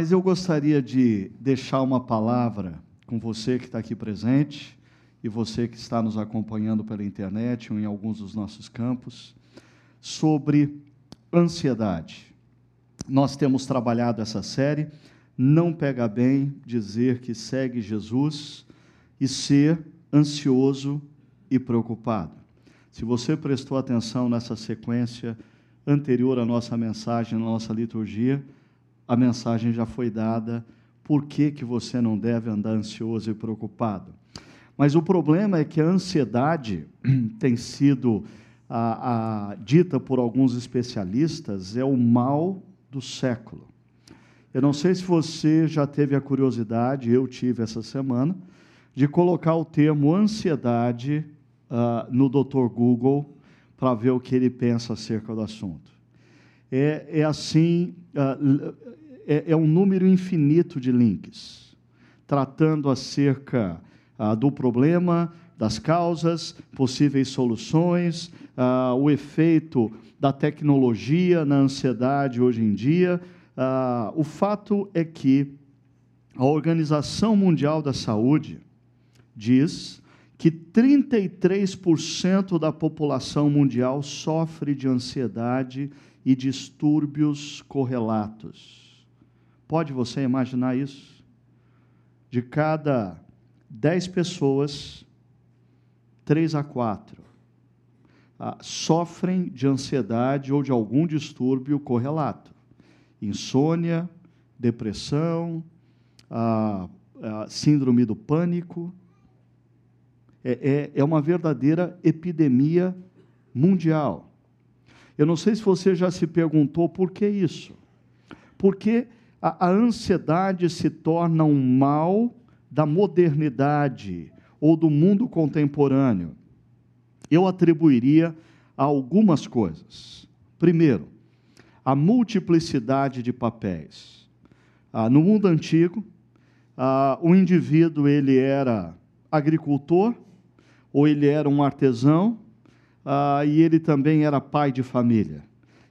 Mas eu gostaria de deixar uma palavra com você que está aqui presente e você que está nos acompanhando pela internet ou em alguns dos nossos campos, sobre ansiedade. Nós temos trabalhado essa série. Não pega bem dizer que segue Jesus e ser ansioso e preocupado. Se você prestou atenção nessa sequência anterior à nossa mensagem, na nossa liturgia, a mensagem já foi dada. Por que, que você não deve andar ansioso e preocupado? Mas o problema é que a ansiedade tem sido a, a, dita por alguns especialistas é o mal do século. Eu não sei se você já teve a curiosidade, eu tive essa semana, de colocar o termo ansiedade uh, no Dr. Google para ver o que ele pensa acerca do assunto. É, é assim, uh, é, é, um número infinito de links, tratando acerca uh, do problema, das causas, possíveis soluções, o efeito da tecnologia na ansiedade hoje em dia. o fato é que a Organização Mundial da Saúde diz que 33% da população mundial sofre de ansiedade e distúrbios correlatos. Pode você imaginar isso? De cada 10 pessoas, 3 a 4 ah, sofrem de ansiedade ou de algum distúrbio correlato. Insônia, depressão, ah, ah, síndrome do pânico é, é, é uma verdadeira epidemia mundial. Eu não sei se você já se perguntou por que isso. Porque a, a ansiedade se torna um mal da modernidade ou do mundo contemporâneo. Eu atribuiria a algumas coisas. Primeiro, a multiplicidade de papéis. Ah, no mundo antigo, ah, o indivíduo ele era agricultor, ou ele era um artesão ah, e ele também era pai de família.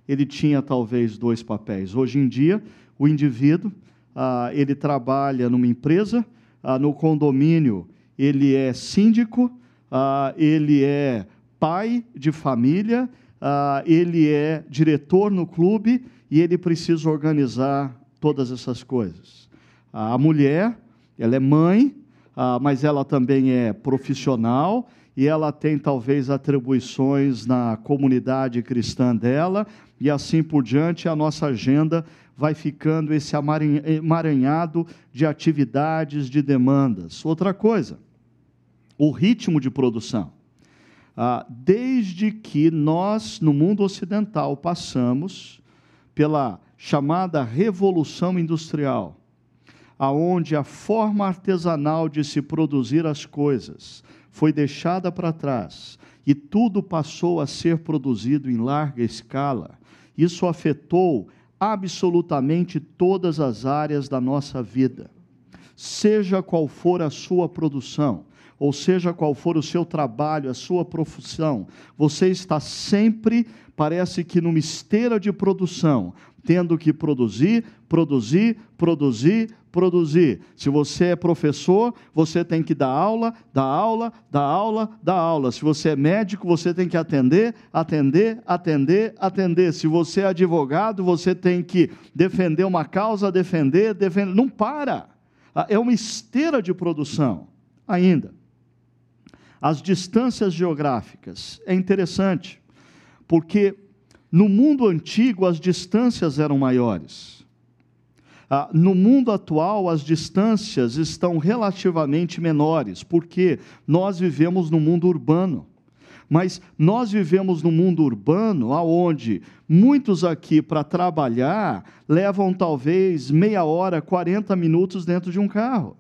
Ele tinha talvez dois papéis. Hoje em dia, o indivíduo ah, ele trabalha numa empresa, ah, no condomínio ele é síndico, ah, ele é pai de família, ah, ele é diretor no clube e ele precisa organizar todas essas coisas. A mulher, ela é mãe, ah, mas ela também é profissional e ela tem talvez atribuições na comunidade cristã dela, e assim por diante, a nossa agenda vai ficando esse emaranhado de atividades, de demandas. Outra coisa, o ritmo de produção. Ah, desde que nós, no mundo ocidental, passamos pela chamada Revolução Industrial, aonde a forma artesanal de se produzir as coisas foi deixada para trás e tudo passou a ser produzido em larga escala, isso afetou absolutamente todas as áreas da nossa vida. Seja qual for a sua produção, ou seja qual for o seu trabalho, a sua profissão, você está sempre, parece que numa esteira de produção, tendo que produzir, produzir, produzir, produzir. Se você é professor, você tem que dar aula, dar aula, dar aula, dar aula. Se você é médico, você tem que atender, atender, atender, atender. Se você é advogado, você tem que defender uma causa, defender, defender. Não para. Ah, é uma esteira de produção ainda. As distâncias geográficas. É interessante, porque no mundo antigo as distâncias eram maiores. Ah, no mundo atual, as distâncias estão relativamente menores, porque nós vivemos no mundo urbano. Mas nós vivemos no mundo urbano, aonde muitos aqui para trabalhar levam talvez meia hora, 40 minutos dentro de um carro.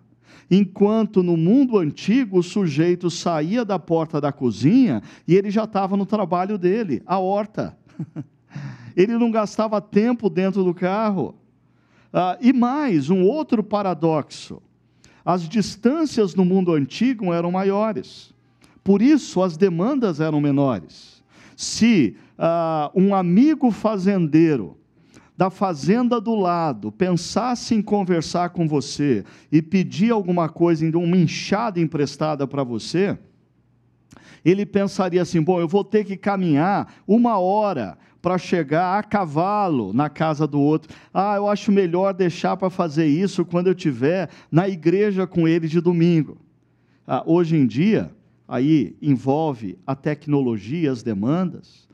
Enquanto no mundo antigo o sujeito saía da porta da cozinha e ele já estava no trabalho dele, a horta. Ele não gastava tempo dentro do carro. Ah, e mais, um outro paradoxo: as distâncias no mundo antigo eram maiores, por isso as demandas eram menores. Se ah, um amigo fazendeiro da fazenda do lado pensasse em conversar com você e pedir alguma coisa, uma enxada emprestada para você, ele pensaria assim: bom, eu vou ter que caminhar uma hora para chegar a cavalo na casa do outro. Ah, eu acho melhor deixar para fazer isso quando eu estiver na igreja com ele de domingo. Ah, hoje em dia, aí envolve a tecnologia, as demandas.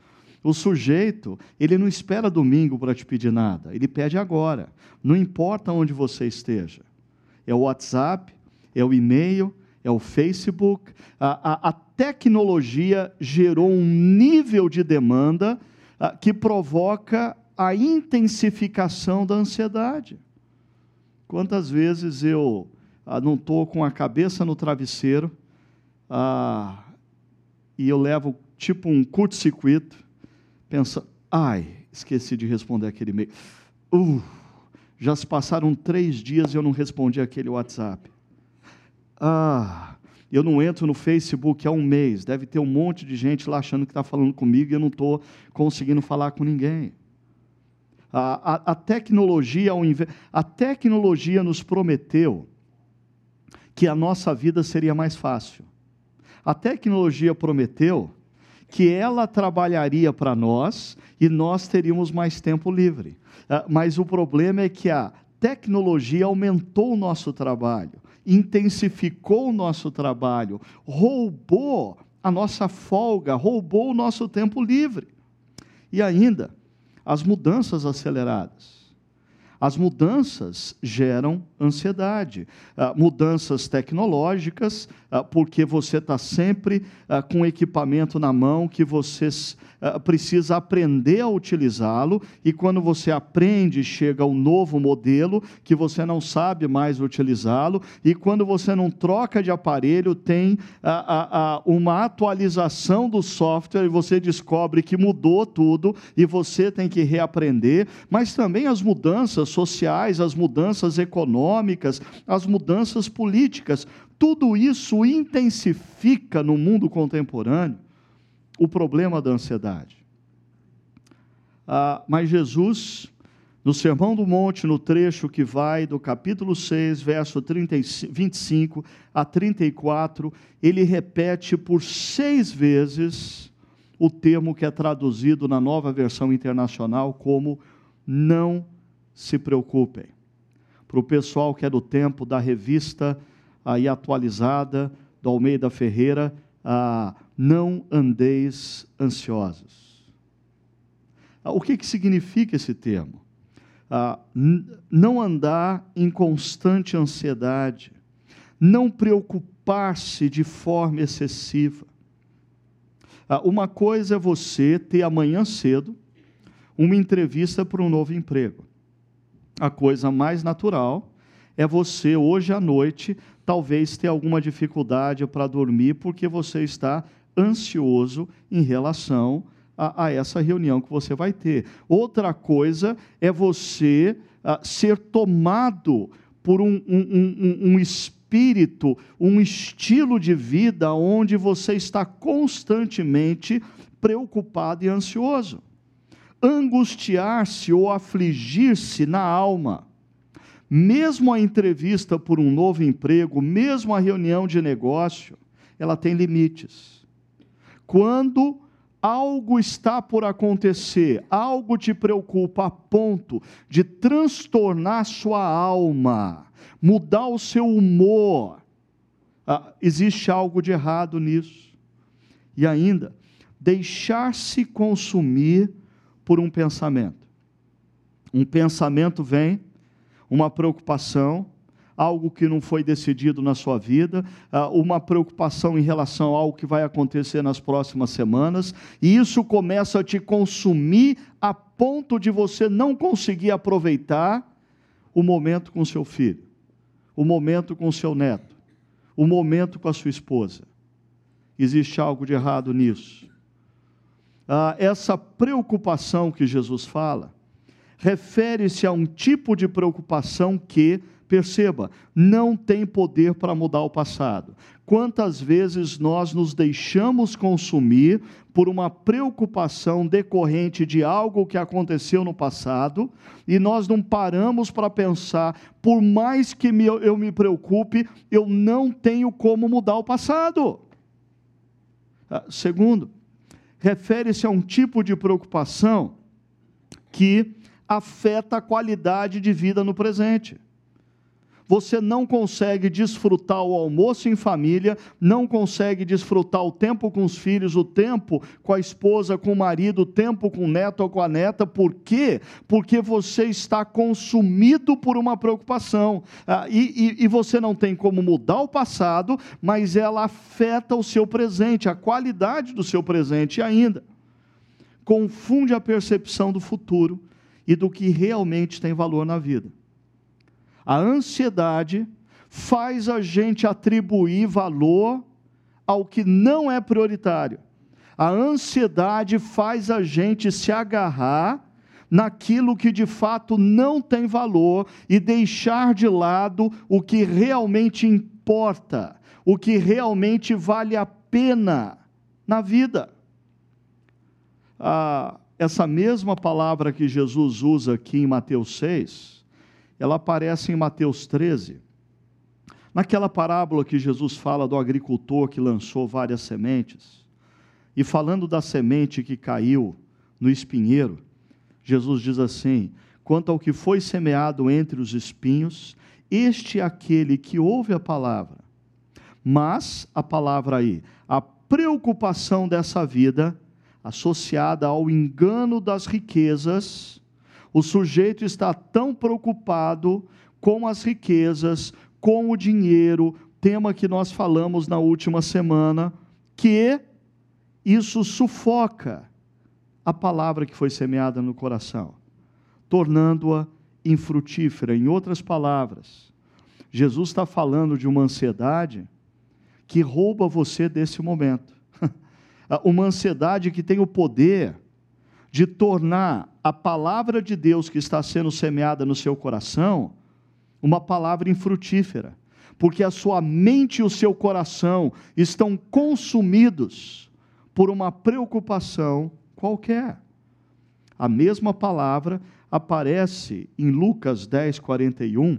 O sujeito, ele não espera domingo para te pedir nada, ele pede agora. Não importa onde você esteja. É o WhatsApp, é o e-mail, é o Facebook. A, a, a tecnologia gerou um nível de demanda a, que provoca a intensificação da ansiedade. Quantas vezes eu não estou com a cabeça no travesseiro e eu levo tipo um curto-circuito, pensa, ai, esqueci de responder aquele e-mail. Uh, já se passaram três dias e eu não respondi aquele WhatsApp. Ah, eu não entro no Facebook há um mês, deve ter um monte de gente lá achando que está falando comigo e eu não estou conseguindo falar com ninguém. A, a, a, tecnologia, a tecnologia nos prometeu que a nossa vida seria mais fácil. A tecnologia prometeu que ela trabalharia para nós e nós teríamos mais tempo livre. Ah, mas o problema é que a tecnologia aumentou o nosso trabalho intensificou o nosso trabalho, roubou a nossa folga, roubou o nosso tempo livre. E ainda, as mudanças aceleradas. As mudanças geram ansiedade, uh, mudanças tecnológicas, uh, porque você está sempre uh, com equipamento na mão que você precisa aprender a utilizá-lo, e quando você aprende, chega um novo modelo que você não sabe mais utilizá-lo, e quando você não troca de aparelho, tem uma atualização do software e você descobre que mudou tudo e você tem que reaprender, mas também as mudanças sociais, as mudanças econômicas, as mudanças políticas. Tudo isso intensifica no mundo contemporâneo o problema da ansiedade. Ah, mas Jesus, no Sermão do Monte, no trecho que vai do capítulo 6, verso 30, 25 a 34, ele repete por seis vezes o termo que é traduzido na nova versão internacional como não se preocupem. Para o pessoal que é do tempo da revista aí atualizada, do Almeida Ferreira, ah, não andeis ansiosos. Ah, o que, que significa esse termo? Ah, não andar em constante ansiedade, não preocupar-se de forma excessiva. Ah, uma coisa é você ter amanhã cedo uma entrevista para um novo emprego a coisa mais natural é você, hoje à noite, talvez ter alguma dificuldade para dormir porque você está ansioso em relação a, a, essa reunião que você vai ter. Outra coisa é você uh, ser tomado por um, um, um, um espírito, um estilo de vida onde você está constantemente preocupado e ansioso angustiar-se ou afligir-se na alma. Mesmo a entrevista por um novo emprego, mesmo a reunião de negócio, ela tem limites. Quando algo está por acontecer, algo te preocupa a ponto de transtornar sua alma, mudar o seu humor, ah, existe algo de errado nisso. E ainda, deixar-se consumir por um pensamento. Um pensamento vem, uma preocupação, algo que não foi decidido na sua vida, ah, uma preocupação em relação ao que vai acontecer nas próximas semanas, e isso começa a te consumir a ponto de você não conseguir aproveitar o momento com seu filho, o momento com seu neto, o momento com a sua esposa. Existe algo de errado nisso ah, essa preocupação que Jesus fala refere-se a um tipo de preocupação que Perceba, não tem poder para mudar o passado. Quantas vezes nós nos deixamos consumir por uma preocupação decorrente de algo que aconteceu no passado e nós não paramos para pensar, por mais que eu me preocupe, eu não tenho como mudar o passado. Ah, segundo, refere-se a um tipo de preocupação que afeta a qualidade de vida no presente você não consegue desfrutar o almoço em família, não consegue desfrutar o tempo com os filhos, o tempo com a esposa, com o marido, o tempo com o neto ou com a neta. Por quê? Porque você está consumido por uma preocupação. Ah, e, e, e você não tem como mudar o passado, mas ela afeta o seu presente, a qualidade do seu presente ainda. Confunde a percepção do futuro e do que realmente tem valor na vida. A ansiedade faz a gente atribuir valor ao que não é prioritário. A ansiedade faz a gente se agarrar naquilo que de fato não tem valor e deixar de lado o que realmente importa, o que realmente vale a pena na vida. Ah, essa mesma palavra que Jesus usa aqui em Mateus 6, ela aparece em Mateus 13. Naquela parábola que Jesus fala do agricultor que lançou várias sementes, e falando da semente que caiu no espinheiro, Jesus diz assim: quanto ao que foi semeado entre os espinhos, este é aquele que ouve a palavra. Mas a palavra aí, a preocupação dessa vida, associada ao engano das riquezas, o sujeito está tão preocupado com as riquezas, com o dinheiro, tema que nós falamos na última semana, que isso sufoca a palavra que foi semeada no coração, tornando-a infrutífera. Em outras palavras, Jesus está falando de uma ansiedade que rouba você desse momento. uma ansiedade que tem o poder de tornar a palavra de Deus que está sendo semeada no seu coração uma palavra infrutífera, porque a sua mente e o seu coração estão consumidos por uma preocupação qualquer. A mesma palavra aparece em Lucas 10, 41,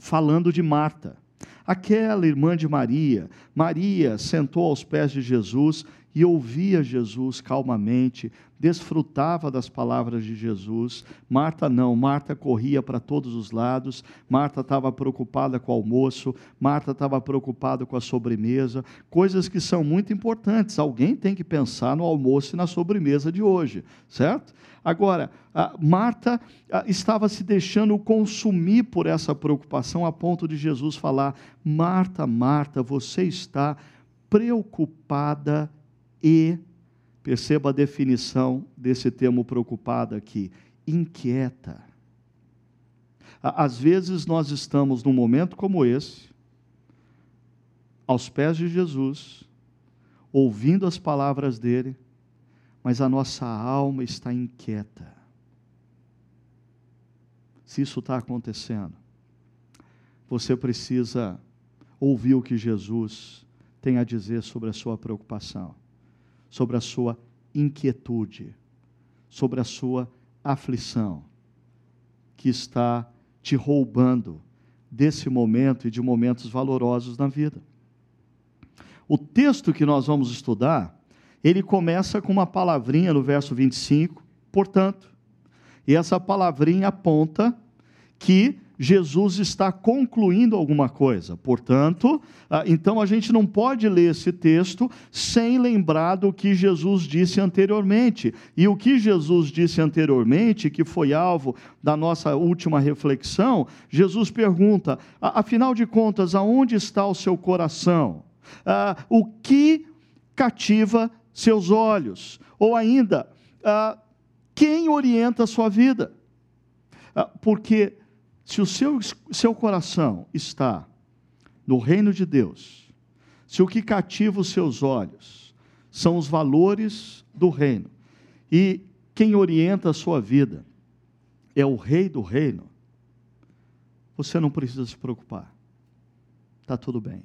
falando de Marta. Aquela irmã de Maria, Maria sentou aos pés de Jesus e ouvia Jesus calmamente, desfrutava das palavras de Jesus. Marta não, Marta corria para todos os lados, Marta estava preocupada com o almoço, Marta estava preocupada com a sobremesa, coisas que são muito importantes. Alguém tem que pensar no almoço e na sobremesa de hoje, certo? Agora, Marta estava se deixando consumir por essa preocupação a ponto de Jesus falar: Marta, Marta, você está preocupada e, perceba a definição desse termo preocupada aqui, inquieta. Às vezes nós estamos num momento como esse, aos pés de Jesus, ouvindo as palavras dele, mas a nossa alma está inquieta. Se isso está acontecendo, você precisa ouvir o que Jesus tem a dizer sobre a sua preocupação sobre a sua inquietude, sobre a sua aflição, que está te roubando desse momento e de momentos valorosos na vida. O texto que nós vamos estudar, ele começa com uma palavrinha no verso 25, portanto. E essa palavrinha aponta que Jesus está concluindo alguma coisa. Portanto, ah, então a gente não pode ler esse texto sem lembrar do que Jesus disse anteriormente. E o que Jesus disse anteriormente, que foi alvo da nossa última reflexão, Jesus pergunta: afinal de contas, aonde está o seu coração? Ah, o que cativa seus olhos? Ou ainda, ah, quem orienta a sua vida? porque se o seu, seu coração está no reino de Deus, se o que cativa os seus olhos são os valores do reino, e quem orienta a sua vida é o rei do reino, você não precisa se preocupar. Está tudo bem.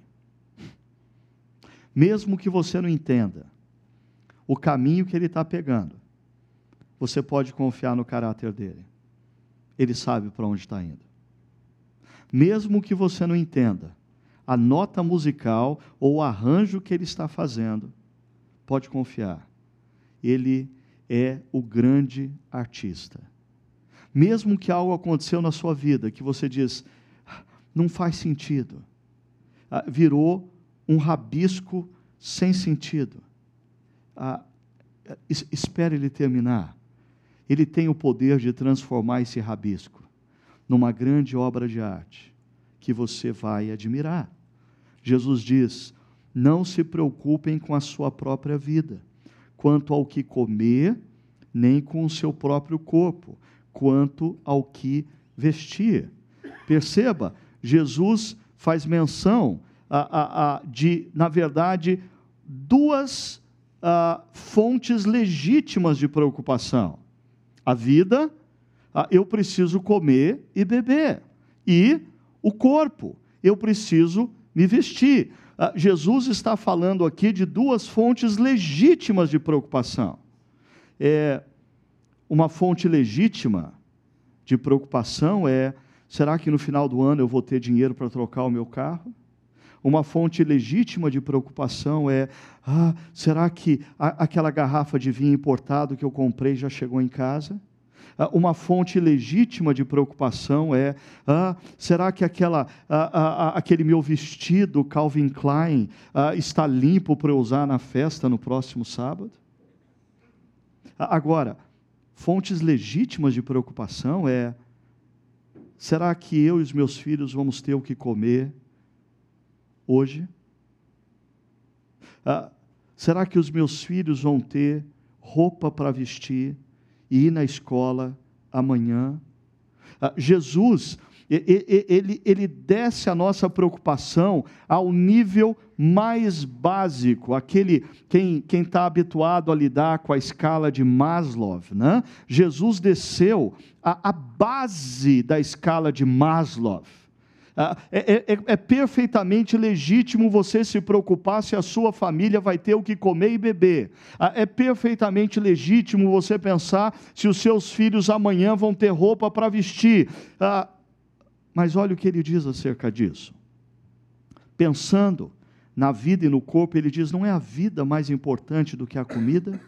Mesmo que você não entenda o caminho que ele está pegando, você pode confiar no caráter dele. Ele sabe para onde está indo. Mesmo que você não entenda a nota musical ou o arranjo que ele está fazendo, pode confiar. Ele é o grande artista. Mesmo que algo aconteceu na sua vida que você diz, não faz sentido, ah, virou um rabisco sem sentido. Ah, espere ele terminar. Ele tem o poder de transformar esse rabisco numa grande obra de arte que você vai admirar. Jesus diz: não se preocupem com a sua própria vida, quanto ao que comer, nem com o seu próprio corpo, quanto ao que vestir. Perceba, Jesus faz menção a, a, a, de, na verdade, duas fontes legítimas de preocupação: a vida, eu preciso comer e beber, e o corpo, eu preciso me vestir. Jesus está falando aqui de duas fontes legítimas de preocupação. É, uma fonte legítima de preocupação é Será que no final do ano eu vou ter dinheiro para trocar o meu carro? Uma fonte legítima de preocupação é: ah, será que a, aquela garrafa de vinho importado que eu comprei já chegou em casa? Ah, uma fonte legítima de preocupação é: ah, será que aquela, ah, aquele meu vestido Calvin Klein ah, está limpo para eu usar na festa no próximo sábado? Ah, agora, fontes legítimas de preocupação é: Será que eu e os meus filhos vamos ter o que comer hoje? Ah, será que os meus filhos vão ter roupa para vestir e ir na escola amanhã? Ah, Jesus ele, ele desce a nossa preocupação ao nível mais básico, aquele quem está habituado a lidar com a escala de Maslow, né? Jesus desceu a, a base da escala de Maslow. Ah, é, é, é, é, perfeitamente legítimo você se preocupar se a sua família vai ter o que comer e beber. Ah, é perfeitamente legítimo você pensar se os seus filhos amanhã vão ter roupa para vestir. Ah, mas olha o que ele diz acerca disso. Pensando na vida e no corpo, ele diz: não é a vida mais importante do que a comida?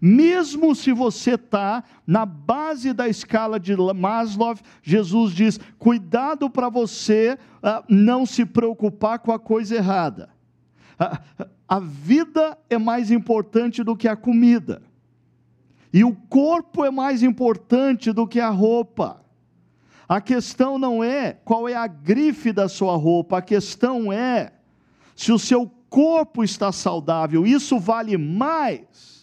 Mesmo se você está na base da escala de Maslow, Jesus diz: cuidado para você uh, não se preocupar com a coisa errada. Uh, a vida é mais importante do que a comida, e o corpo é mais importante do que a roupa. A questão não é qual é a grife da sua roupa, a questão é se o seu corpo está saudável. Isso vale mais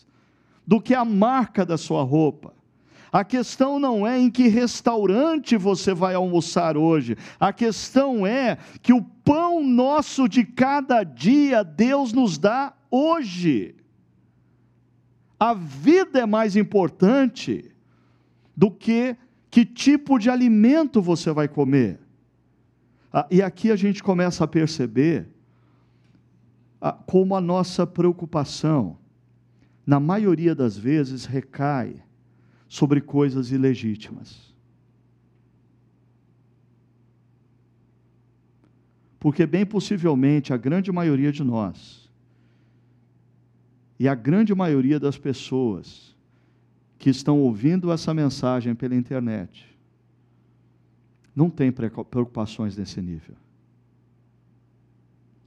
do que a marca da sua roupa. A questão não é em que restaurante você vai almoçar hoje. A questão é que o pão nosso de cada dia Deus nos dá hoje. A vida é mais importante do que que tipo de alimento você vai comer? Ah, e aqui a gente começa a perceber ah, como a nossa preocupação, na maioria das vezes, recai sobre coisas ilegítimas. Porque, bem possivelmente, a grande maioria de nós, e a grande maioria das pessoas, que estão ouvindo essa mensagem pela internet não tem preocupações nesse nível.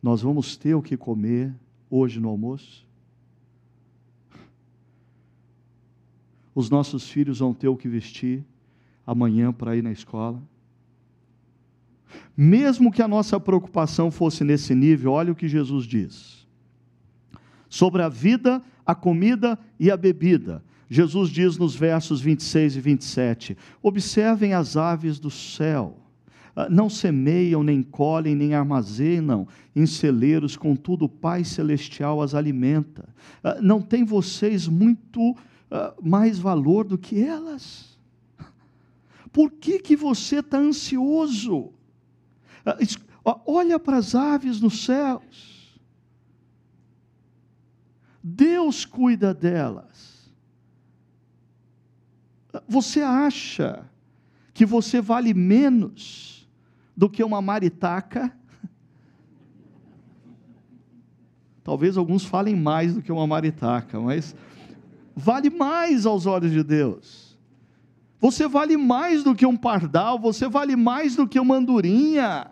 Nós vamos ter o que comer hoje no almoço? Os nossos filhos vão ter o que vestir amanhã para ir na escola? Mesmo que a nossa preocupação fosse nesse nível, olha o que Jesus diz. Sobre a vida, a comida e a bebida. Jesus diz nos versos 26 e 27: Observem as aves do céu. Ah, não semeiam, nem colhem, nem armazenam em celeiros, contudo o Pai Celestial as alimenta. Ah, não tem vocês muito ah, mais valor do que elas? por que, que você está ansioso? Ah, olha para as aves nos céus. Deus cuida delas. Você acha que você vale menos do que uma maritaca? Talvez alguns falem mais do que uma maritaca, mas vale mais aos olhos de Deus. Você vale mais do que um pardal, você vale mais do que uma andorinha.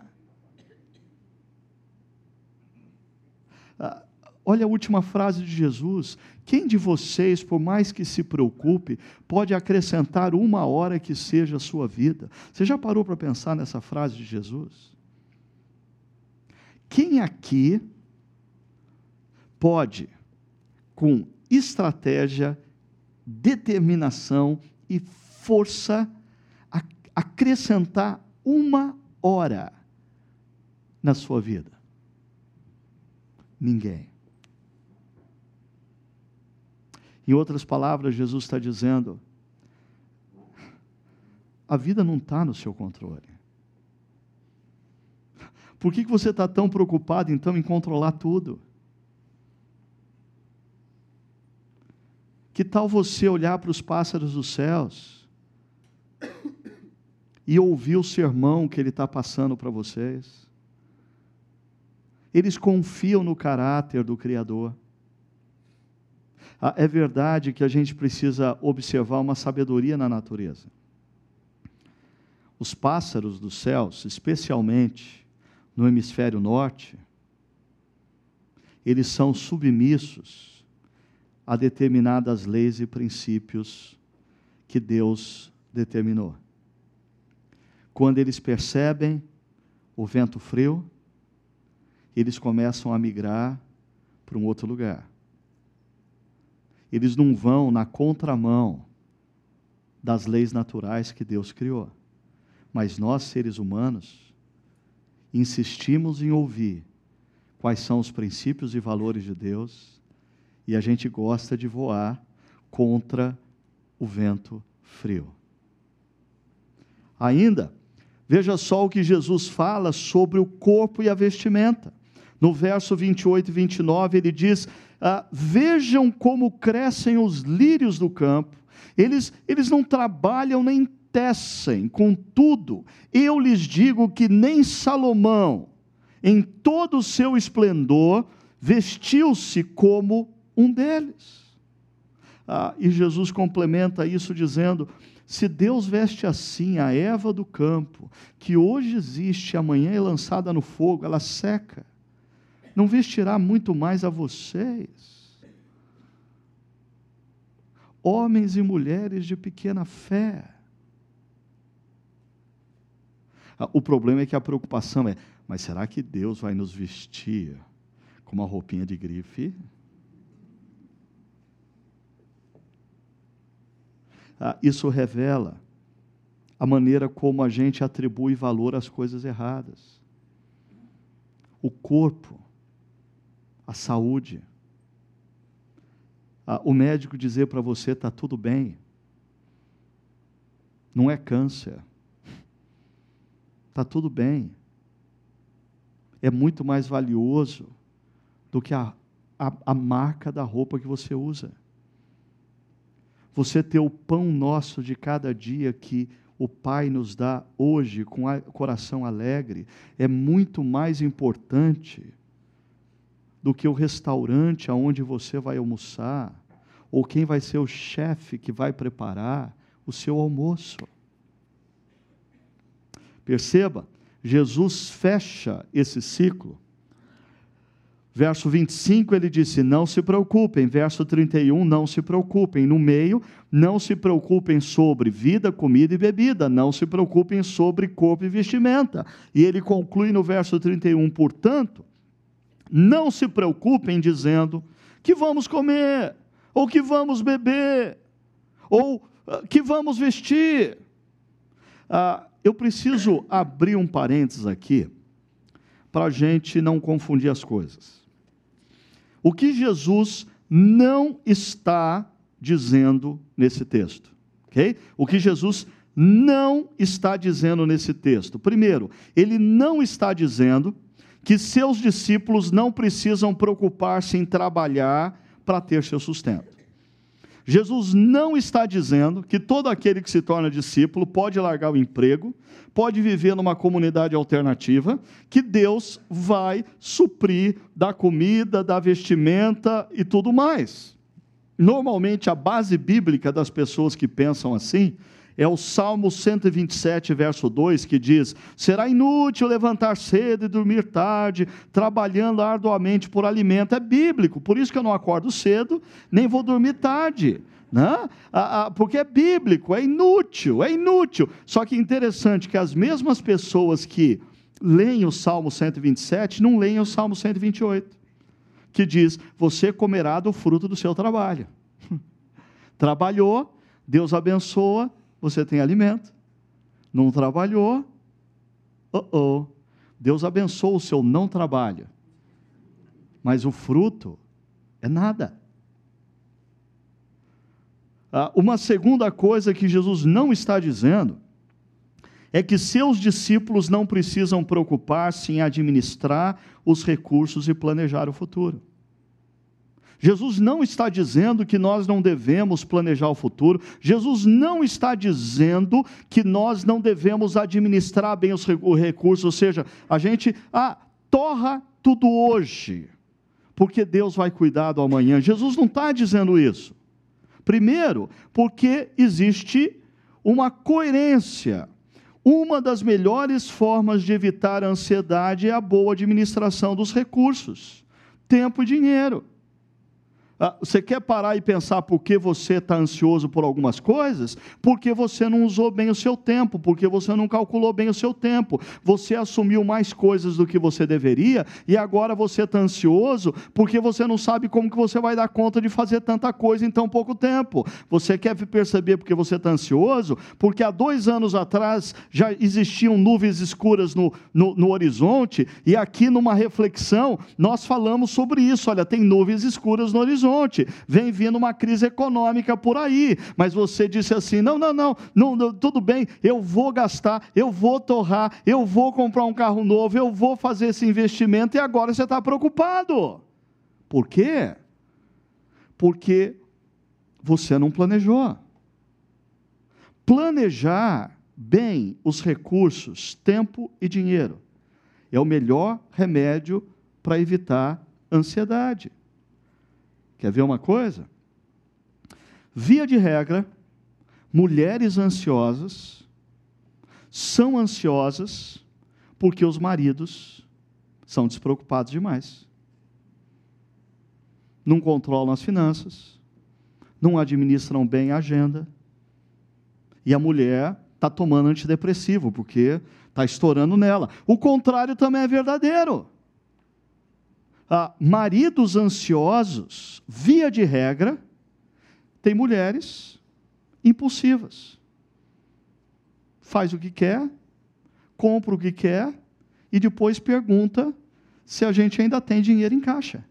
Ah, olha a última frase de Jesus: quem de vocês, por mais que se preocupe, pode acrescentar uma hora que seja a sua vida? Você já parou para pensar nessa frase de Jesus? Quem aqui pode, com estratégia, determinação e força, acrescentar uma hora na sua vida? Ninguém. Em outras palavras, Jesus está dizendo: a vida não está no seu controle. Por que, que você está tão preocupado, então, em controlar tudo? Que tal você olhar para os pássaros dos céus e ouvir o sermão que ele está passando para vocês? Eles confiam no caráter do Criador. Ah, é verdade que a gente precisa observar uma sabedoria na natureza. Os pássaros dos céus, especialmente no hemisfério norte, eles são submissos a determinadas leis e princípios que Deus determinou. Quando eles percebem o vento frio, eles começam a migrar para um outro lugar eles não vão na contramão das leis naturais que Deus criou. Mas nós, seres humanos, insistimos em ouvir quais são os princípios e valores de Deus e a gente gosta de voar contra o vento frio. Ainda, veja só o que Jesus fala sobre o corpo e a vestimenta. No verso 28 e 29, ele diz: ah, Vejam como crescem os lírios do campo, eles, eles não trabalham nem tecem, contudo, eu lhes digo que nem Salomão, em todo o seu esplendor, vestiu-se como um deles. Ah, e Jesus complementa isso dizendo: se Deus veste assim a Eva do campo, que hoje existe, amanhã é lançada no fogo, ela seca não vestirá muito mais a vocês? Homens e mulheres de pequena fé. Ah, o problema é que a preocupação é: mas será que Deus vai nos vestir com uma roupinha de grife? Ah, isso revela a maneira como a gente atribui valor às coisas erradas. O corpo a saúde. o médico dizer para você está tudo bem. Não é câncer. Está tudo bem. É muito mais valioso do que a, a, a marca da roupa que você usa. Você ter o pão nosso de cada dia que o Pai nos dá hoje com o coração alegre é muito mais importante do que o restaurante aonde você vai almoçar, ou quem vai ser o chefe que vai preparar o seu almoço. Perceba, Jesus fecha esse ciclo. Verso 25 ele disse: Não se preocupem. Verso 31, não se preocupem. No meio, não se preocupem sobre vida, comida e bebida. Não se preocupem sobre corpo e vestimenta. E ele conclui no verso 31, portanto, não se preocupem dizendo que vamos comer, ou que vamos beber, ou uh, que vamos vestir. Uh, eu preciso abrir um parênteses aqui, para a gente não confundir as coisas. O que Jesus não está dizendo nesse texto, ok? O que Jesus não está dizendo nesse texto? Primeiro, ele não está dizendo que seus discípulos não precisam preocupar-se em trabalhar para ter seu sustento. Jesus não está dizendo que todo aquele que se torna discípulo pode largar o emprego, pode viver numa comunidade alternativa, que Deus vai suprir da comida, da vestimenta e tudo mais. Normalmente, a base bíblica das pessoas que pensam assim é o Salmo 127, verso 2, que diz: Será inútil levantar cedo e dormir tarde, trabalhando arduamente por alimento. É bíblico, por isso que eu não acordo cedo, nem vou dormir tarde. Né? porque é bíblico, é inútil, é inútil. Só que é interessante que as mesmas pessoas que leem o Salmo 127 não leem o Salmo 128, que diz: Você comerá do fruto do seu trabalho. Trabalhou, Deus abençoa, você tem alimento. Não trabalhou, oh, oh. Deus abençoa o seu não trabalho. Mas o fruto é nada. Ah, uma segunda coisa que Jesus não está dizendo é que seus discípulos não precisam preocupar-se em administrar os recursos e planejar o futuro. Jesus não está dizendo que nós não devemos planejar o futuro, Jesus não está dizendo que nós não devemos administrar bem os recursos, ou seja, a gente ah, torra tudo hoje, porque Deus vai cuidar do amanhã. Jesus não está dizendo isso. Primeiro, porque existe uma coerência. Uma das melhores formas de evitar a ansiedade é a boa administração dos recursos, tempo e dinheiro. Ah, você quer parar e pensar por que você está ansioso por algumas coisas? Porque você não usou bem o seu tempo, porque você não calculou bem o seu tempo. Você assumiu mais coisas do que você deveria e agora você está ansioso porque você não sabe como que você vai dar conta de fazer tanta coisa em tão pouco tempo. Você quer perceber porque você está ansioso? Porque há dois anos atrás já existiam nuvens escuras no, no, no horizonte e aqui numa reflexão nós falamos sobre isso. Olha, tem nuvens escuras no horizonte horizonte, vem vindo uma crise econômica por aí, mas você disse assim: não, não, não, não, não tudo bem, eu vou gastar, eu vou torrar, eu vou comprar um carro novo, eu vou fazer esse investimento, e agora você está preocupado. Por quê? Porque você não planejou. Planejar bem os recursos, tempo e dinheiro é o melhor remédio para evitar ansiedade. Quer ver uma coisa? Via de regra, mulheres ansiosas são ansiosas porque os maridos são despreocupados demais. Não controlam as finanças, não administram bem a agenda. E a mulher está tomando antidepressivo, porque está estourando nela. O contrário também é verdadeiro ah, maridos ansiosos, via de regra, tem mulheres impulsivas. Faz o que quer, compra o que quer e depois pergunta se a gente ainda tem dinheiro em caixa.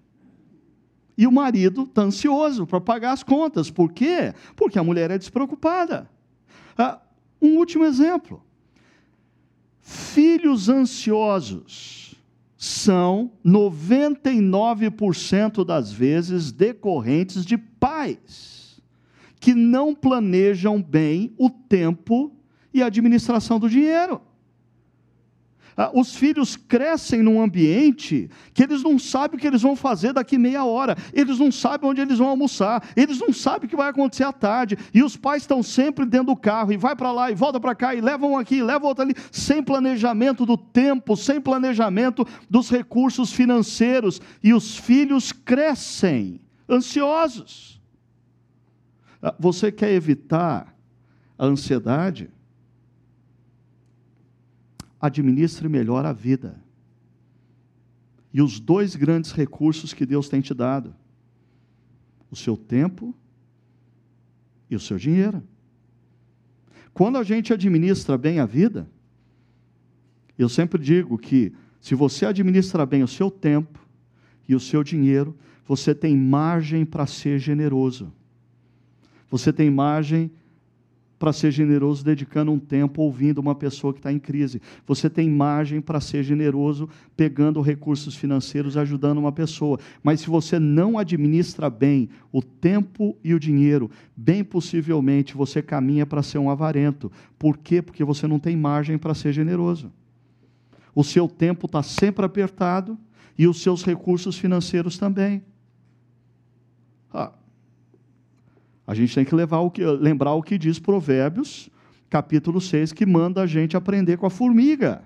E o marido está ansioso para pagar as contas. Por quê? Porque a mulher é despreocupada. Ah, um último exemplo. Filhos ansiosos são 99% das vezes decorrentes de pais que não planejam bem o tempo e a administração do dinheiro. Ah, os filhos crescem num ambiente que eles não sabem o que eles vão fazer daqui meia hora, eles não sabem onde eles vão almoçar, eles não sabem o que vai acontecer à tarde, e os pais estão sempre dentro do carro, e vai para lá, e volta para cá, e levam aqui, e levam outro ali, sem planejamento do tempo, sem planejamento dos recursos financeiros, e os filhos crescem ansiosos. Ah, você quer evitar a ansiedade? Administre melhor a vida. E os dois grandes recursos que Deus tem te dado: o seu tempo e o seu dinheiro. Quando a gente administra bem a vida, eu sempre digo que se você administra bem o seu tempo e o seu dinheiro, você tem margem para ser generoso. Você tem margem para ser generoso dedicando um tempo ouvindo uma pessoa que está em crise. Você tem margem para ser generoso pegando recursos financeiros, ajudando uma pessoa. Mas se você não administra bem o tempo e o dinheiro, bem possivelmente você caminha para ser um avarento. Por quê? Porque você não tem margem para ser generoso. O seu tempo está sempre apertado e os seus recursos financeiros também. Ah, a gente tem que o que, lembrar o que diz Provérbios, capítulo 6, que manda a gente aprender com a formiga.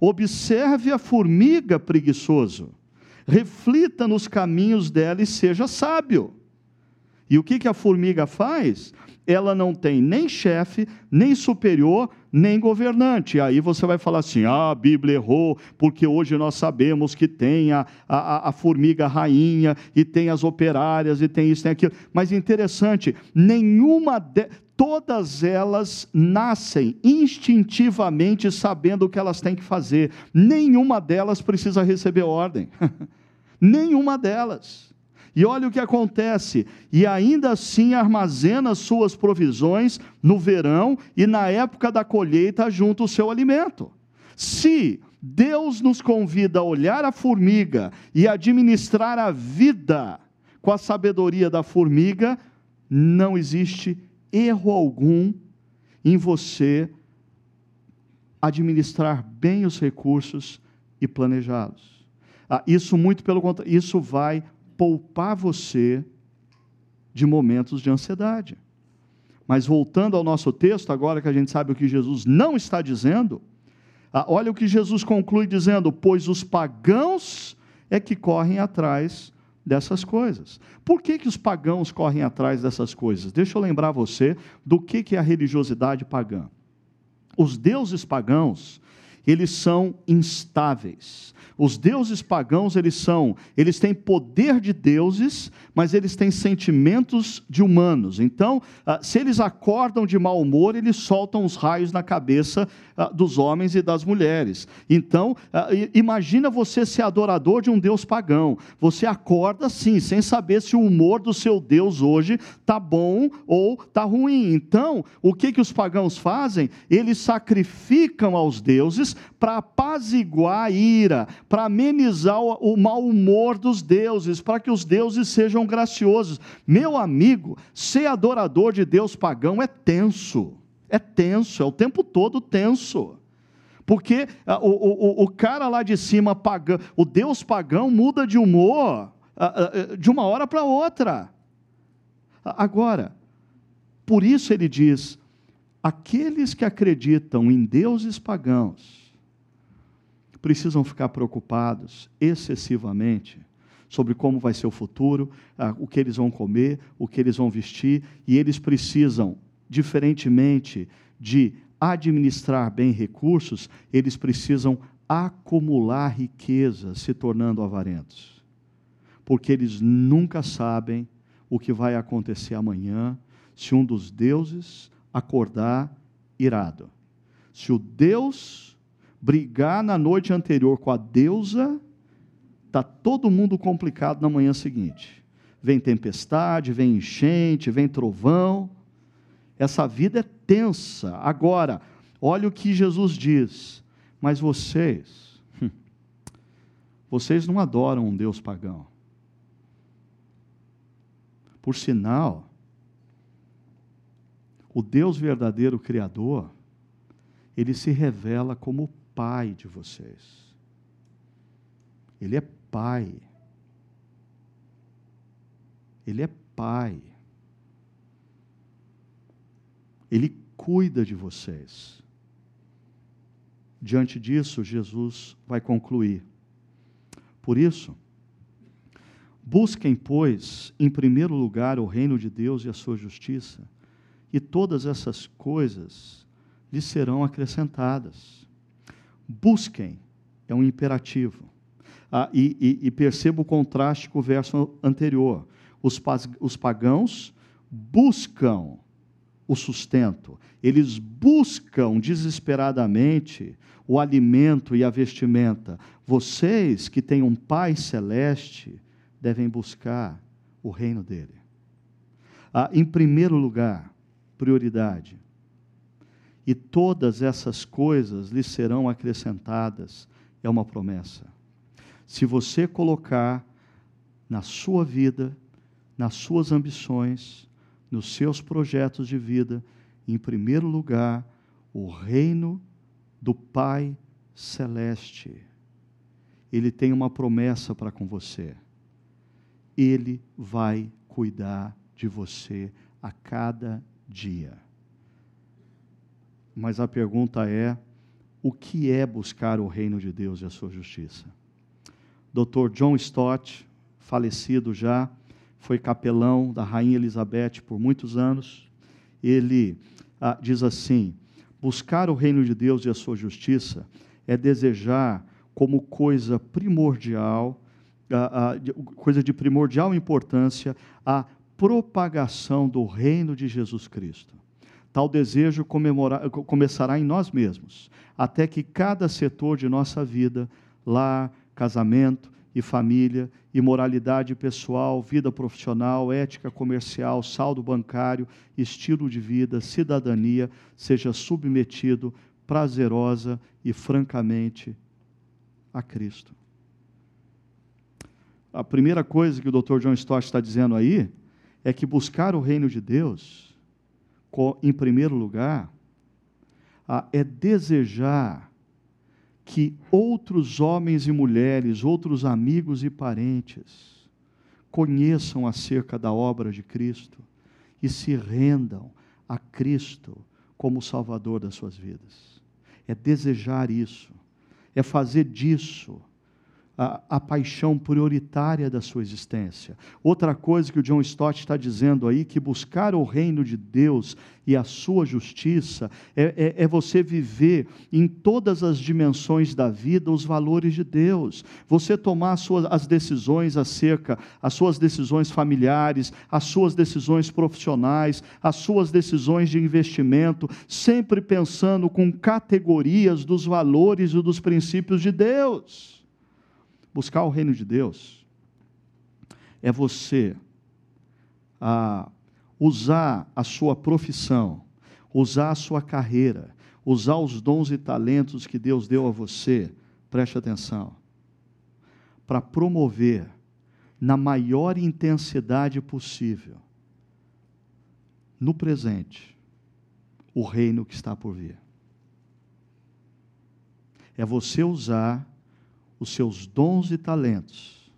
Observe a formiga, preguiçoso. Reflita nos caminhos dela e seja sábio. E o que, que a formiga faz? ela não tem nem chefe, nem superior, nem governante. Aí você vai falar assim: ah, a Bíblia errou, porque hoje nós sabemos que tem a, a, a formiga rainha, e tem as operárias, e tem isso, tem aquilo. Mas interessante, nenhuma de, todas elas nascem instintivamente sabendo o que elas têm que fazer. Nenhuma delas precisa receber ordem. nenhuma delas. E olha o que acontece: e ainda assim armazena suas provisões no verão e na época da colheita junto o seu alimento. Se Deus nos convida a olhar a formiga e administrar a vida com a sabedoria da formiga, não existe erro algum em você administrar bem os recursos e planejá-los. Ah, isso muito pelo contrário, isso vai poupar você de momentos de ansiedade. Mas voltando ao nosso texto, agora que a gente sabe o que Jesus não está dizendo, ah, olha o que Jesus conclui dizendo: Pois os pagãos é que correm atrás dessas coisas. Por que, que os pagãos correm atrás dessas coisas? Deixa eu lembrar você do que, que é a religiosidade pagã. Os deuses pagãos, eles são instáveis. Os deuses pagãos, eles são, eles têm poder de deuses, mas eles têm sentimentos de humanos. Então, ah, se eles acordam de mau humor, eles soltam os raios na cabeça ah, dos homens e das mulheres. Então, ah, imagina você ser adorador de um deus pagão. Você acorda sim, sem saber se o humor do seu deus hoje está bom ou está ruim. Então, o que, que os pagãos fazem? Eles sacrificam aos deuses para apaziguar a ira, para amenizar o, mau humor dos deuses, para que os deuses sejam graciosos. Meu amigo, ser adorador de Deus pagão é tenso, é tenso, é o tempo todo tenso. Porque ah, o, o, o cara lá de cima, o Deus pagão, muda de humor ah, ah, de uma hora para outra. Agora, por isso ele diz: aqueles que acreditam em deuses pagãos, precisam ficar preocupados excessivamente sobre como vai ser o futuro, ah, o que eles vão comer, o que eles vão vestir, e eles precisam, diferentemente de administrar bem recursos, eles precisam acumular riqueza, se tornando avarentos. Porque eles nunca sabem o que vai acontecer amanhã se um dos deuses acordar irado. Se o Deus brigar na noite anterior com a deusa, está todo mundo complicado na manhã seguinte. Vem tempestade, vem enchente, vem trovão. Essa vida é tensa. Agora, olha o que Jesus diz. Mas vocês, hum, vocês não adoram um Deus pagão. Por sinal, o Deus verdadeiro Criador, ele se revela como pai de vocês. Ele é pai. Ele é pai. Ele cuida de vocês. Diante disso, Jesus vai concluir. Por isso, busquem, pois, em primeiro lugar o reino de Deus e a sua justiça, e todas essas coisas lhes serão acrescentadas. Busquem é um imperativo. Ah, e, e, e perceba o contraste com o verso anterior. Os, os pagãos buscam o sustento, eles buscam desesperadamente o alimento e a vestimenta. Vocês que têm um Pai celeste devem buscar o reino dele. Ah, em primeiro lugar, prioridade, e todas essas coisas lhe serão acrescentadas. É uma promessa. Se você colocar na sua vida, nas suas ambições, nos seus projetos de vida, em primeiro lugar, o reino do Pai Celeste. Ele tem uma promessa para com você. Ele vai cuidar de você a cada dia. Mas a pergunta é: o que é buscar o reino de Deus e a sua justiça? Dr. John Stott, falecido já, foi capelão da Rainha Elizabeth por muitos anos. Ele ah, diz assim: buscar o reino de Deus e a sua justiça é desejar como coisa primordial, ah, ah, coisa de primordial importância, a propagação do reino de Jesus Cristo. Tal desejo começará em nós mesmos, até que cada setor de nossa vida, lar, casamento e família, imoralidade pessoal, vida profissional, ética comercial, saldo bancário, estilo de vida, cidadania, seja submetido prazerosa e francamente a Cristo. A primeira coisa que o Dr. John Stott está dizendo aí é que buscar o reino de Deus, em primeiro lugar, é desejar que outros homens e mulheres, outros amigos e parentes, conheçam acerca da obra de Cristo e se rendam a Cristo como Salvador das suas vidas. É desejar isso, é fazer disso a, a, paixão prioritária da sua existência. Outra coisa que o John Stott está dizendo aí, que buscar o reino de Deus e a sua justiça é, é, é você viver em todas as dimensões da vida os valores de Deus. Você tomar as, suas, as decisões acerca, as suas decisões familiares, as suas decisões profissionais, as suas decisões de investimento, sempre pensando com categorias dos valores e dos princípios de Deus. Buscar o reino de Deus é você usar a sua profissão, usar a sua carreira, usar os dons e talentos que Deus deu a você, preste atenção, para promover na maior intensidade possível, no presente, o reino que está por vir. É você usar os seus dons e talentos,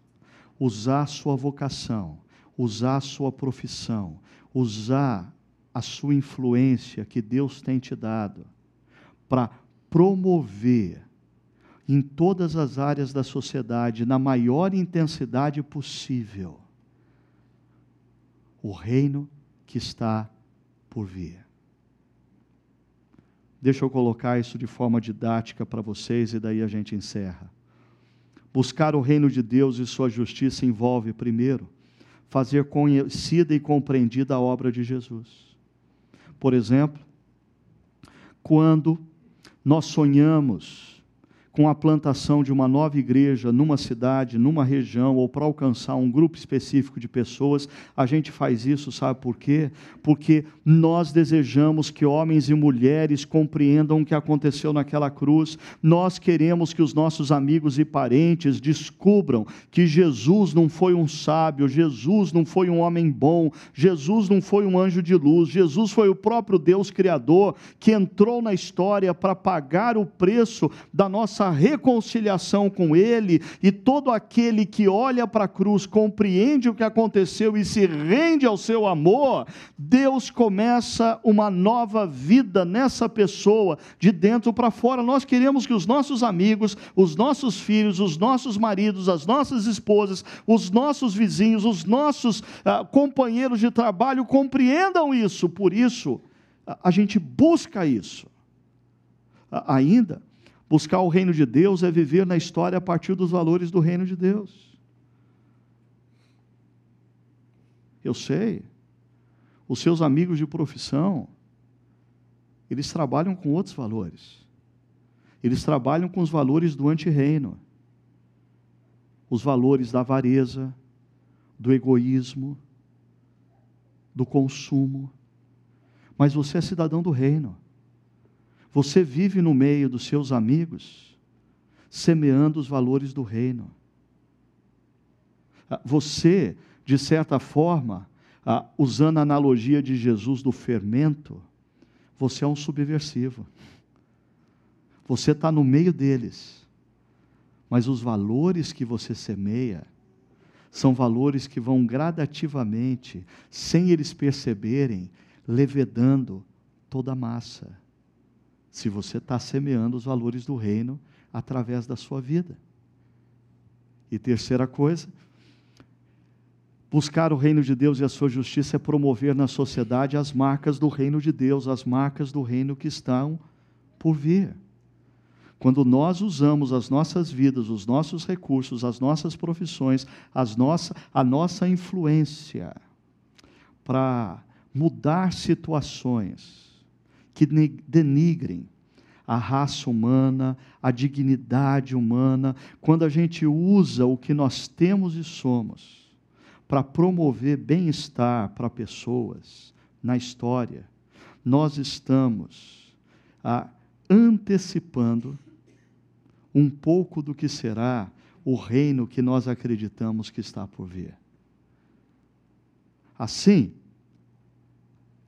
usar sua vocação, usar sua profissão, usar a sua influência que Deus tem te dado para promover em todas as áreas da sociedade, na maior intensidade possível, o reino que está por vir. Deixa eu colocar isso de forma didática para vocês e daí a gente encerra. Buscar o reino de Deus e sua justiça envolve, primeiro, fazer conhecida e compreendida a obra de Jesus. Por exemplo, quando nós sonhamos com a plantação de uma nova igreja numa cidade, numa região, ou para alcançar um grupo específico de pessoas, a gente faz isso, sabe por quê? Porque nós desejamos que homens e mulheres compreendam o que aconteceu naquela cruz, nós queremos que os nossos amigos e parentes descubram que Jesus não foi um sábio, Jesus não foi um homem bom, Jesus não foi um anjo de luz, Jesus foi o próprio Deus Criador que entrou na história para pagar o preço da nossa reconciliação com Ele, e todo aquele que olha para a cruz, compreende o que aconteceu e se rende ao seu amor, Deus começa uma nova vida nessa pessoa, de dentro para fora. Nós queremos que os nossos amigos, os nossos filhos, os nossos maridos, as nossas esposas, os nossos vizinhos, os nossos ah, companheiros de trabalho compreendam isso, por isso, a gente busca isso. Ainda, Buscar o reino de Deus é viver na história a partir dos valores do reino de Deus. Eu sei. Os seus amigos de profissão, eles trabalham com outros valores. Eles trabalham com os valores do antirreino. Os valores da avareza, do egoísmo, do consumo. Mas você é cidadão do reino. Você vive no meio dos seus amigos, semeando os valores do reino. Ah, você, de certa forma, ah, usando a analogia de Jesus do fermento, você é um subversivo. Você está no meio deles, mas os valores que você semeia são valores que vão gradativamente, sem eles perceberem, levedando toda a massa. Se você está semeando os valores do reino através da sua vida. E terceira coisa, buscar o reino de Deus e a sua justiça é promover na sociedade as marcas do reino de Deus, as marcas do reino que estão por vir. Quando nós usamos as nossas vidas, os nossos recursos, as nossas profissões, as nossa, a nossa influência para mudar situações que denigrem a raça humana, a dignidade humana, quando a gente usa o que nós temos e somos para promover bem-estar para pessoas na história, nós estamos ah, antecipando um pouco do que será o reino que nós acreditamos que está por vir. Assim,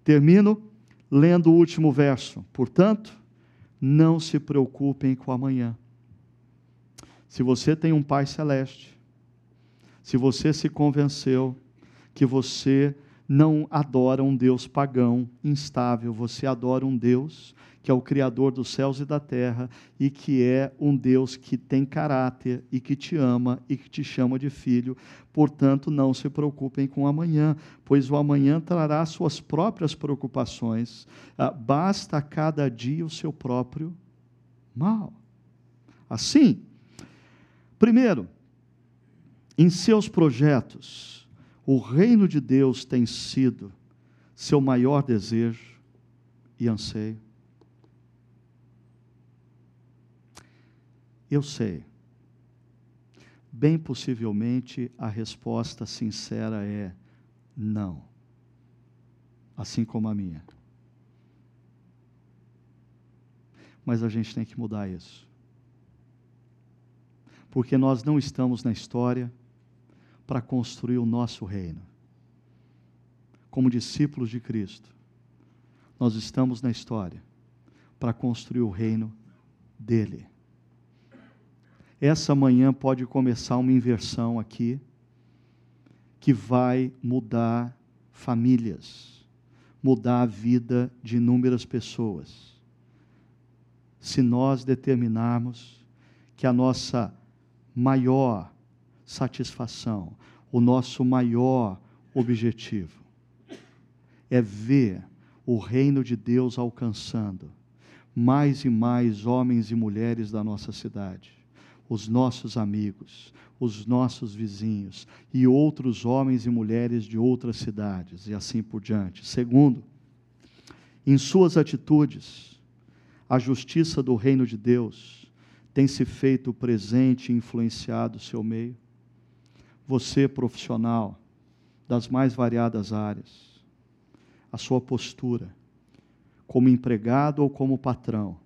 termino lendo o último verso. Portanto, não se preocupem com amanhã. Se você tem um Pai Celeste, se você se convenceu que você não adora um Deus pagão, instável, você adora um Deus que é o Criador dos céus e da terra e que é um Deus que tem caráter e que te ama e que te chama de filho. Portanto, não se preocupem com o amanhã, pois o amanhã trará suas próprias preocupações. Ah, basta a cada dia o seu próprio mal. Assim, primeiro, em seus projetos, o reino de Deus tem sido seu maior desejo e anseio. Eu sei. Bem possivelmente a resposta sincera é não. Assim como a minha. Mas a gente tem que mudar isso. Porque nós não estamos na história para construir o nosso reino. Como discípulos de Cristo, nós estamos na história para construir o reino dele essa manhã pode começar uma inversão aqui, que vai mudar famílias, mudar a vida de inúmeras pessoas. Se nós determinarmos que a nossa maior satisfação, o nosso maior objetivo é ver o reino de Deus alcançando mais e mais homens e mulheres da nossa cidade os nossos amigos, os nossos vizinhos e outros homens e mulheres de outras cidades e assim por diante. Segundo, em suas atitudes, a justiça do reino de Deus tem se feito presente e influenciado o seu meio. Você, profissional das mais variadas áreas, a sua postura, como empregado ou como patrão,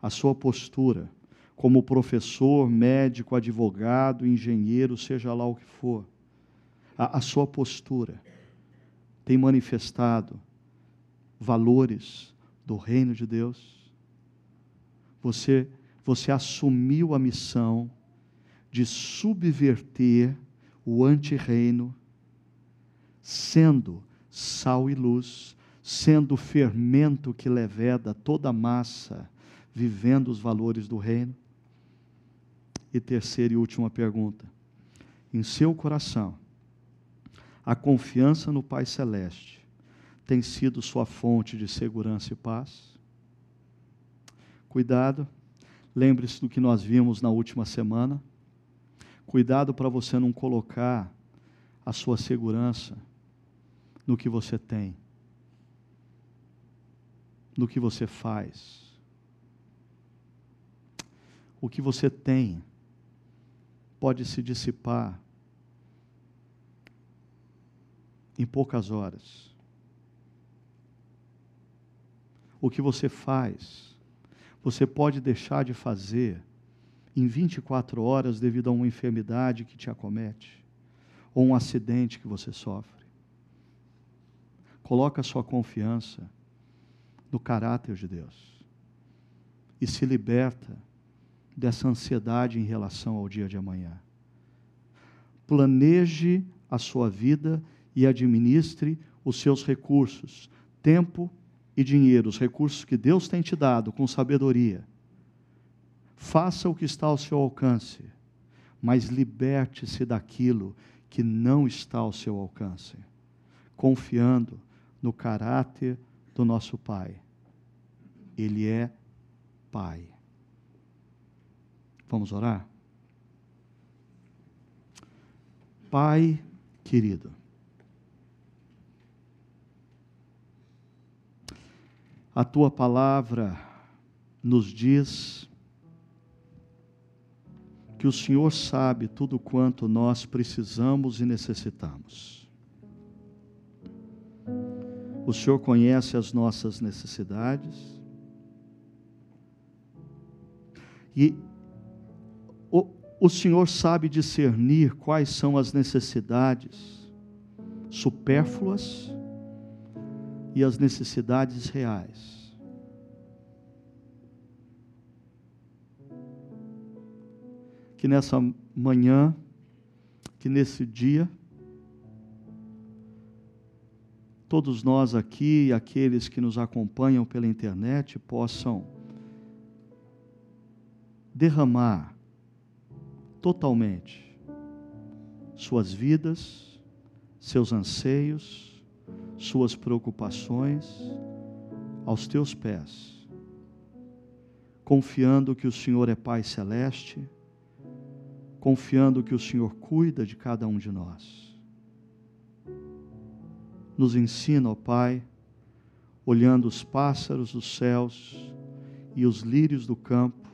a sua postura como professor, médico, advogado, engenheiro, seja lá o que for, a, a sua postura tem manifestado valores do reino de Deus? Você, você assumiu a missão de subverter o antirreino, sendo sal e luz, sendo o fermento que leveda toda a massa, vivendo os valores do reino? E terceira e última pergunta: em seu coração, a confiança no Pai Celeste tem sido sua fonte de segurança e paz? Cuidado, lembre-se do que nós vimos na última semana. Cuidado para você não colocar a sua segurança no que você tem, no que você faz. O que você tem pode se dissipar em poucas horas. O que você faz você pode deixar de fazer em 24 horas devido a uma enfermidade que te acomete ou um acidente que você sofre. Coloca sua confiança no caráter de Deus e se liberta dessa ansiedade em relação ao dia de amanhã. Planeje a sua vida e administre os seus recursos, tempo e dinheiro, os recursos que Deus tem te dado com sabedoria. Faça o que está ao seu alcance, mas liberte-se daquilo que não está ao seu alcance, confiando no caráter do nosso Pai. Ele é Pai. Vamos orar? Pai querido, a tua palavra nos diz que o Senhor sabe tudo quanto nós precisamos e necessitamos. O Senhor conhece as nossas necessidades. E o, o Senhor sabe discernir quais são as necessidades supérfluas e as necessidades reais. Que nessa manhã, que nesse dia, todos nós aqui e aqueles que nos acompanham pela internet possam derramar totalmente suas vidas, seus anseios, suas preocupações aos teus pés, confiando que o Senhor é Pai Celeste confiando que o Senhor cuida de cada um de nós. Nos ensina, ó Pai, olhando os pássaros dos céus e os lírios do campo,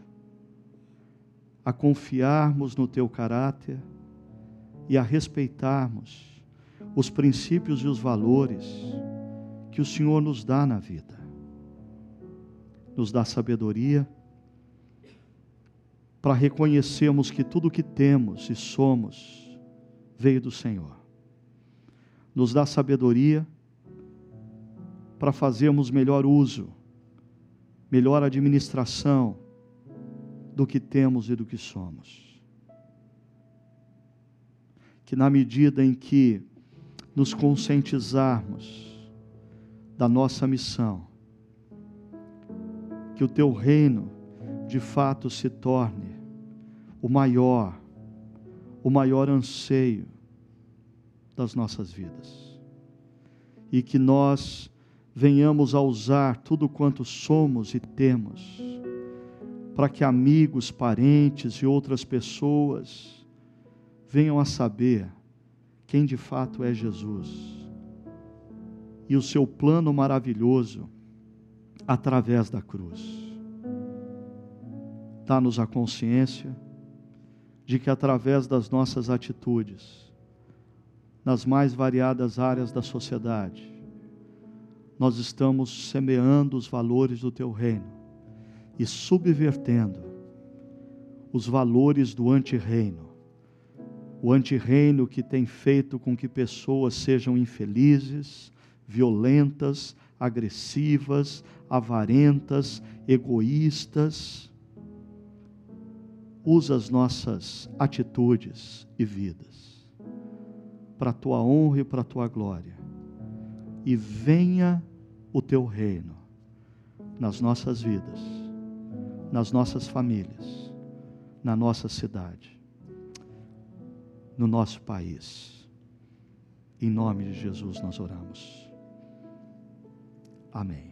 a confiarmos no Teu caráter e a respeitarmos os princípios e os valores que o Senhor nos dá na vida. Nos dá sabedoria para reconhecermos que tudo que temos e somos veio do Senhor. Nos dá sabedoria para fazermos melhor uso, melhor administração do que temos e do que somos. Que na medida em que nos conscientizarmos da nossa missão, que o teu reino de fato se torne o maior, o maior anseio das nossas vidas. E que nós venhamos a usar tudo quanto somos e temos, para que amigos, parentes e outras pessoas venham a saber quem de fato é Jesus e o seu plano maravilhoso através da cruz. Dá-nos a consciência de que através das nossas atitudes, nas mais variadas áreas da sociedade, nós estamos semeando os valores do teu reino e subvertendo os valores do antirreino. O antirreino que tem feito com que pessoas sejam infelizes, violentas, agressivas, avarentas, egoístas, usa as nossas atitudes e vidas para a tua honra e para a tua glória. E venha o teu reino nas nossas vidas, nas nossas famílias, na nossa cidade, no nosso país. Em nome de Jesus nós oramos. Amém.